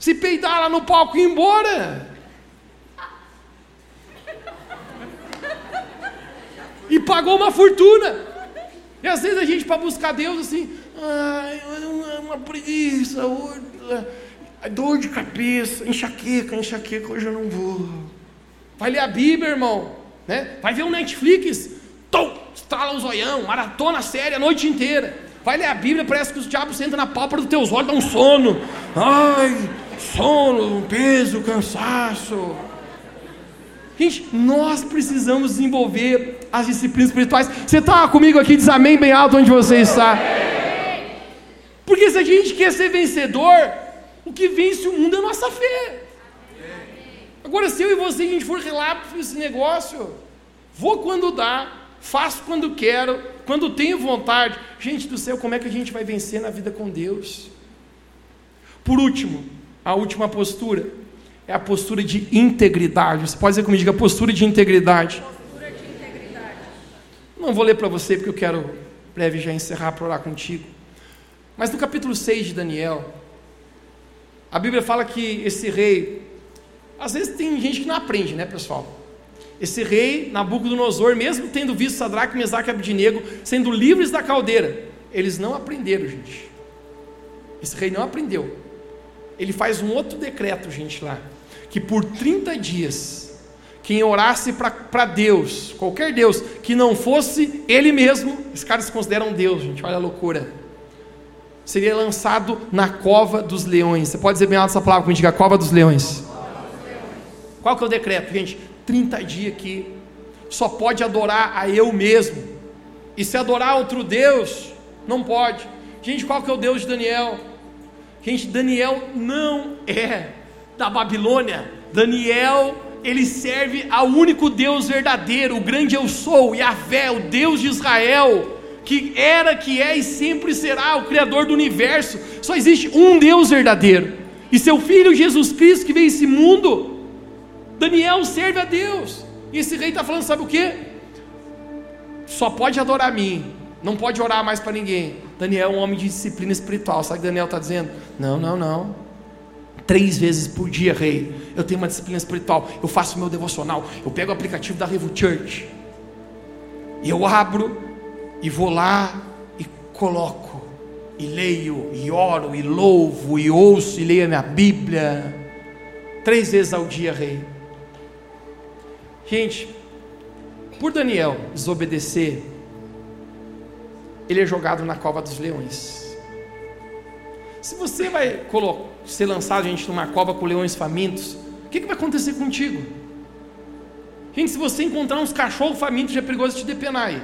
se peidar lá no palco e ir embora. E pagou uma fortuna. E às vezes a gente, para buscar Deus, assim, ai, uma preguiça, dor de cabeça, enxaqueca, enxaqueca, hoje eu não vou. Vai ler a Bíblia, irmão, né? vai ver um Netflix, tom, estrala o zoião, maratona séria a noite inteira. Vai ler a Bíblia, parece que os diabos sentam na pálpebra dos teus olhos, dá um sono. Ai, sono, peso, cansaço. Gente, nós precisamos desenvolver as disciplinas espirituais. Você está comigo aqui, diz amém bem alto onde você está. Porque se a gente quer ser vencedor, o que vence o mundo é a nossa fé. Agora, se eu e você a gente for relapso nesse negócio, vou quando dá, faço quando quero, quando tenho vontade. Gente do céu, como é que a gente vai vencer na vida com Deus? Por último, a última postura é a postura de integridade. Você pode dizer comigo, diga postura de integridade. Postura de integridade. Não vou ler para você porque eu quero breve já encerrar para orar contigo. Mas no capítulo 6 de Daniel, a Bíblia fala que esse rei, às vezes tem gente que não aprende, né, pessoal? Esse rei, Nabucodonosor, mesmo tendo visto Sadraque, Mesaque e Abednego sendo livres da caldeira, eles não aprenderam, gente. Esse rei não aprendeu. Ele faz um outro decreto, gente, lá que por 30 dias, quem orasse para Deus, qualquer Deus, que não fosse Ele mesmo, esses caras se consideram Deus, gente, olha a loucura, seria lançado na cova dos leões. Você pode dizer bem alto essa palavra quando diga cova dos leões. Qual que é o decreto, gente? 30 dias que só pode adorar a eu mesmo. E se adorar outro Deus, não pode. Gente, qual que é o Deus de Daniel? Gente, Daniel não é da Babilônia, Daniel, ele serve ao único Deus verdadeiro, o grande eu sou, Yahvé, o Deus de Israel, que era, que é e sempre será o Criador do universo. Só existe um Deus verdadeiro. E seu filho Jesus Cristo que veio esse mundo, Daniel serve a Deus. E esse rei está falando, sabe o que? Só pode adorar a mim, não pode orar mais para ninguém. Daniel é um homem de disciplina espiritual. Sabe o que Daniel está dizendo? Não, não, não três vezes por dia, rei. Eu tenho uma disciplina espiritual. Eu faço meu devocional. Eu pego o aplicativo da Revo Church. E eu abro e vou lá e coloco. E leio, e oro, e louvo, e ouço, e leio a minha Bíblia. Três vezes ao dia, rei. Gente, por Daniel desobedecer, ele é jogado na cova dos leões. Se você vai ser lançado, gente, numa cova com leões famintos, o que, que vai acontecer contigo? Gente, se você encontrar uns cachorros famintos, já é perigoso te depenar aí.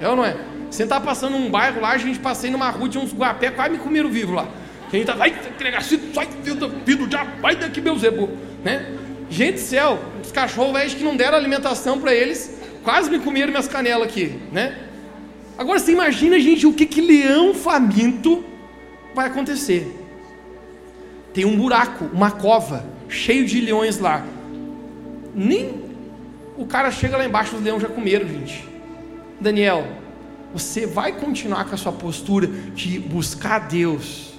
É ou não é? Você está passando num bairro lá, a gente passei numa rua de uns guapé, quase me comeram vivo lá. A gente tá, vai entregar, sai, filho já, vai daqui, meu zebo, né? Gente do céu, os cachorros velhos que não deram alimentação para eles, quase me comeram minhas canelas aqui, né? Agora você imagina, gente, o que que leão faminto vai acontecer tem um buraco, uma cova, cheio de leões lá. Nem o cara chega lá embaixo, os leões já comeram, gente. Daniel, você vai continuar com a sua postura de buscar Deus.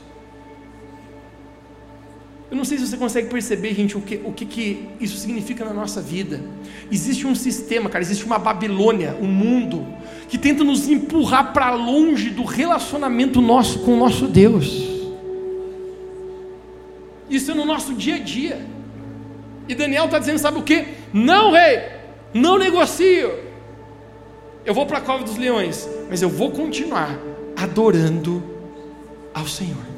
Eu não sei se você consegue perceber, gente, o que, o que, que isso significa na nossa vida. Existe um sistema, cara, existe uma Babilônia, um mundo, que tenta nos empurrar para longe do relacionamento nosso com o nosso Deus. Isso é no nosso dia a dia. E Daniel está dizendo: sabe o que? Não, rei, não negocio. Eu vou para a cova dos leões, mas eu vou continuar adorando ao Senhor.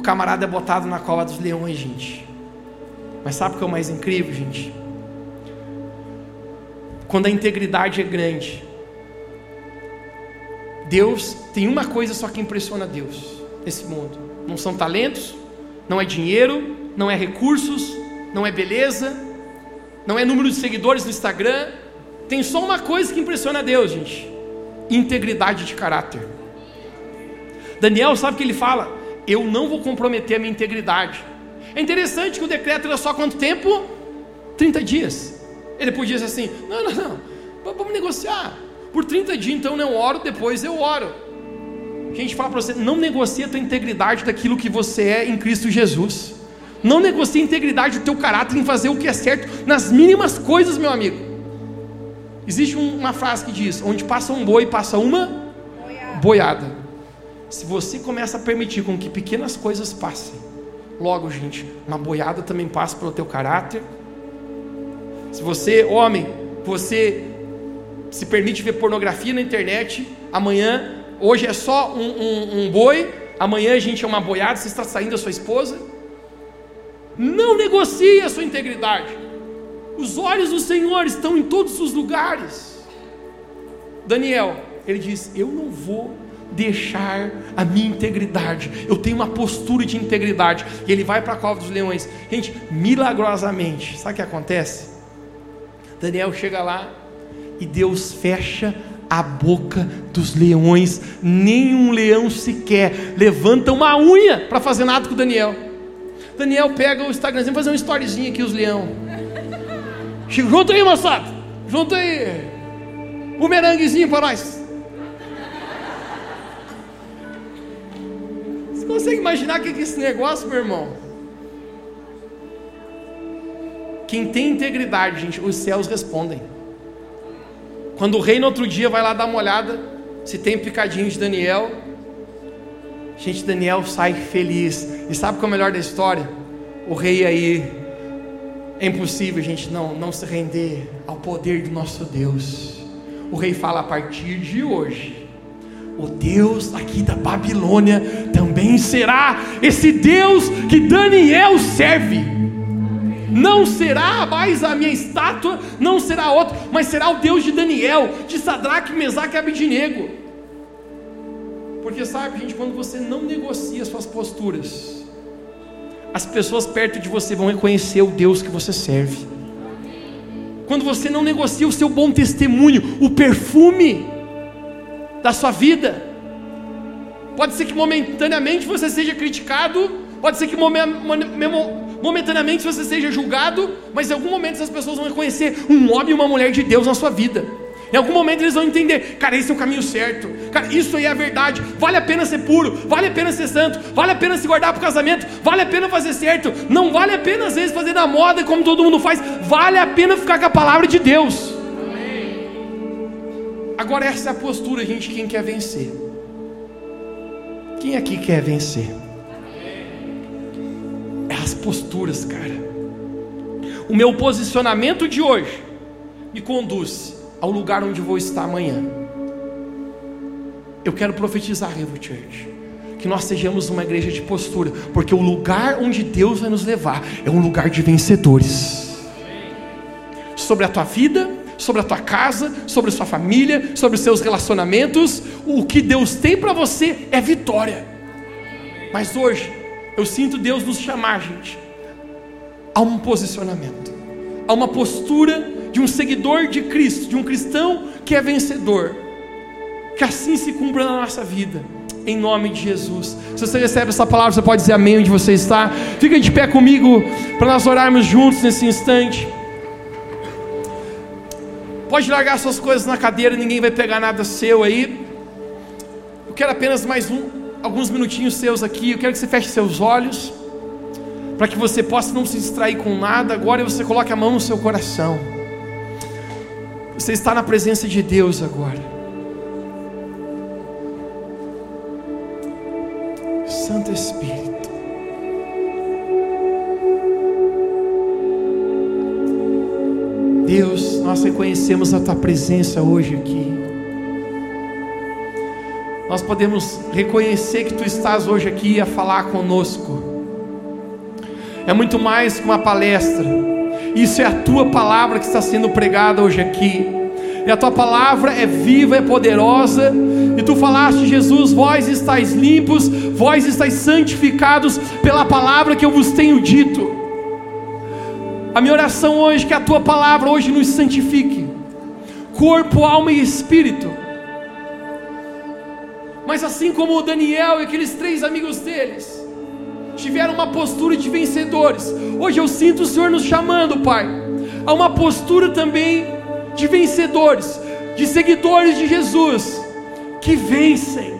O camarada é botado na cova dos leões, gente. Mas sabe o que é o mais incrível, gente? Quando a integridade é grande, Deus tem uma coisa só que impressiona Deus nesse mundo: não são talentos, não é dinheiro, não é recursos, não é beleza, não é número de seguidores no Instagram. Tem só uma coisa que impressiona Deus, gente: integridade de caráter. Daniel sabe o que ele fala? Eu não vou comprometer a minha integridade. É interessante que o decreto era só quanto tempo? 30 dias. Ele podia dizer assim: não, não, não, vamos negociar. Por 30 dias, então eu oro, depois eu oro. A gente fala para você: não negocie a tua integridade daquilo que você é em Cristo Jesus. Não negocie a integridade do teu caráter em fazer o que é certo nas mínimas coisas, meu amigo. Existe uma frase que diz: onde passa um boi, passa uma boiada. Se você começa a permitir com que pequenas coisas passem, logo, gente, uma boiada também passa pelo teu caráter. Se você, homem, você se permite ver pornografia na internet, amanhã, hoje é só um, um, um boi, amanhã a gente é uma boiada, você está saindo da sua esposa. Não negocie a sua integridade. Os olhos do Senhor estão em todos os lugares. Daniel, ele diz: Eu não vou deixar a minha integridade. Eu tenho uma postura de integridade. E ele vai para a cova dos leões. Gente, milagrosamente, sabe o que acontece? Daniel chega lá, e Deus fecha a boca dos leões, nenhum leão sequer levanta uma unha para fazer nada com Daniel. Daniel pega o Instagramzinho, fazer uma storyzinha aqui, os leão. Junta aí, moçada, junta aí, o merenguezinho para nós. Consegue imaginar o que é esse negócio, meu irmão? Quem tem integridade, gente, os céus respondem. Quando o rei no outro dia vai lá dar uma olhada se tem picadinho de Daniel, gente, Daniel sai feliz. E sabe qual é o melhor da história? O rei aí é impossível, gente, não não se render ao poder do nosso Deus. O rei fala a partir de hoje, o Deus aqui da Babilônia também será esse Deus que Daniel serve não será mais a minha estátua, não será outro, mas será o Deus de Daniel, de Sadraque, Mesaque e Abidinego. Porque sabe, gente, quando você não negocia suas posturas, as pessoas perto de você vão reconhecer o Deus que você serve. Quando você não negocia o seu bom testemunho, o perfume da sua vida, pode ser que momentaneamente você seja criticado, pode ser que momentaneamente você seja julgado, mas em algum momento essas pessoas vão reconhecer um homem e uma mulher de Deus na sua vida. Em algum momento eles vão entender, cara, esse é o caminho certo, cara, isso aí é a verdade, vale a pena ser puro, vale a pena ser santo, vale a pena se guardar para o casamento, vale a pena fazer certo, não vale a pena às vezes fazer na moda como todo mundo faz, vale a pena ficar com a palavra de Deus. Agora essa é a postura, gente, quem quer vencer. Quem aqui quer vencer? as posturas, cara. O meu posicionamento de hoje me conduz ao lugar onde vou estar amanhã. Eu quero profetizar, Revo Church, que nós sejamos uma igreja de postura, porque o lugar onde Deus vai nos levar é um lugar de vencedores. Sobre a tua vida, sobre a tua casa, sobre a sua família, sobre os seus relacionamentos, o que Deus tem para você é vitória. Mas hoje eu sinto Deus nos chamar, gente, a um posicionamento, a uma postura de um seguidor de Cristo, de um cristão que é vencedor. Que assim se cumpra na nossa vida, em nome de Jesus. Se você recebe essa palavra, você pode dizer amém onde você está. Fica de pé comigo para nós orarmos juntos nesse instante. Pode largar suas coisas na cadeira, ninguém vai pegar nada seu aí. Eu quero apenas mais um, alguns minutinhos seus aqui. Eu quero que você feche seus olhos, para que você possa não se distrair com nada. Agora você coloque a mão no seu coração. Você está na presença de Deus agora. Santo Espírito. Deus, nós reconhecemos a Tua presença hoje aqui nós podemos reconhecer que Tu estás hoje aqui a falar conosco. é muito mais que uma palestra. Isso é a tua palavra que está sendo pregada hoje aqui. E a tua palavra é viva, é poderosa. E tu falaste, Jesus, vós estáis limpos, vós estáis santificados pela palavra que eu vos tenho dito. A minha oração hoje é que a tua palavra hoje nos santifique, corpo, alma e espírito. Mas assim como Daniel e aqueles três amigos deles tiveram uma postura de vencedores, hoje eu sinto o Senhor nos chamando, Pai, a uma postura também de vencedores, de seguidores de Jesus, que vencem,